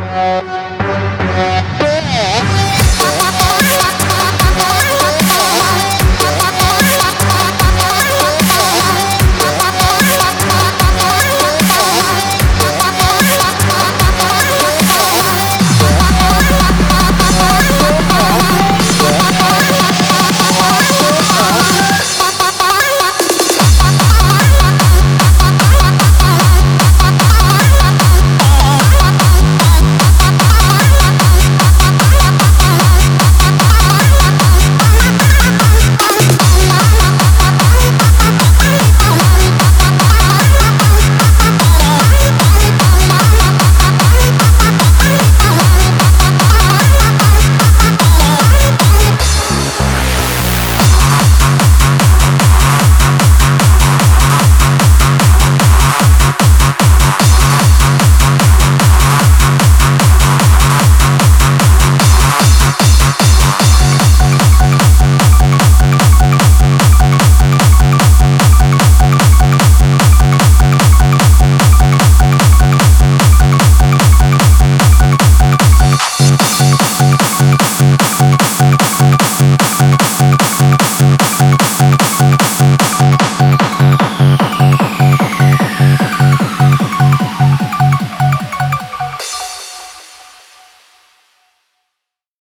Música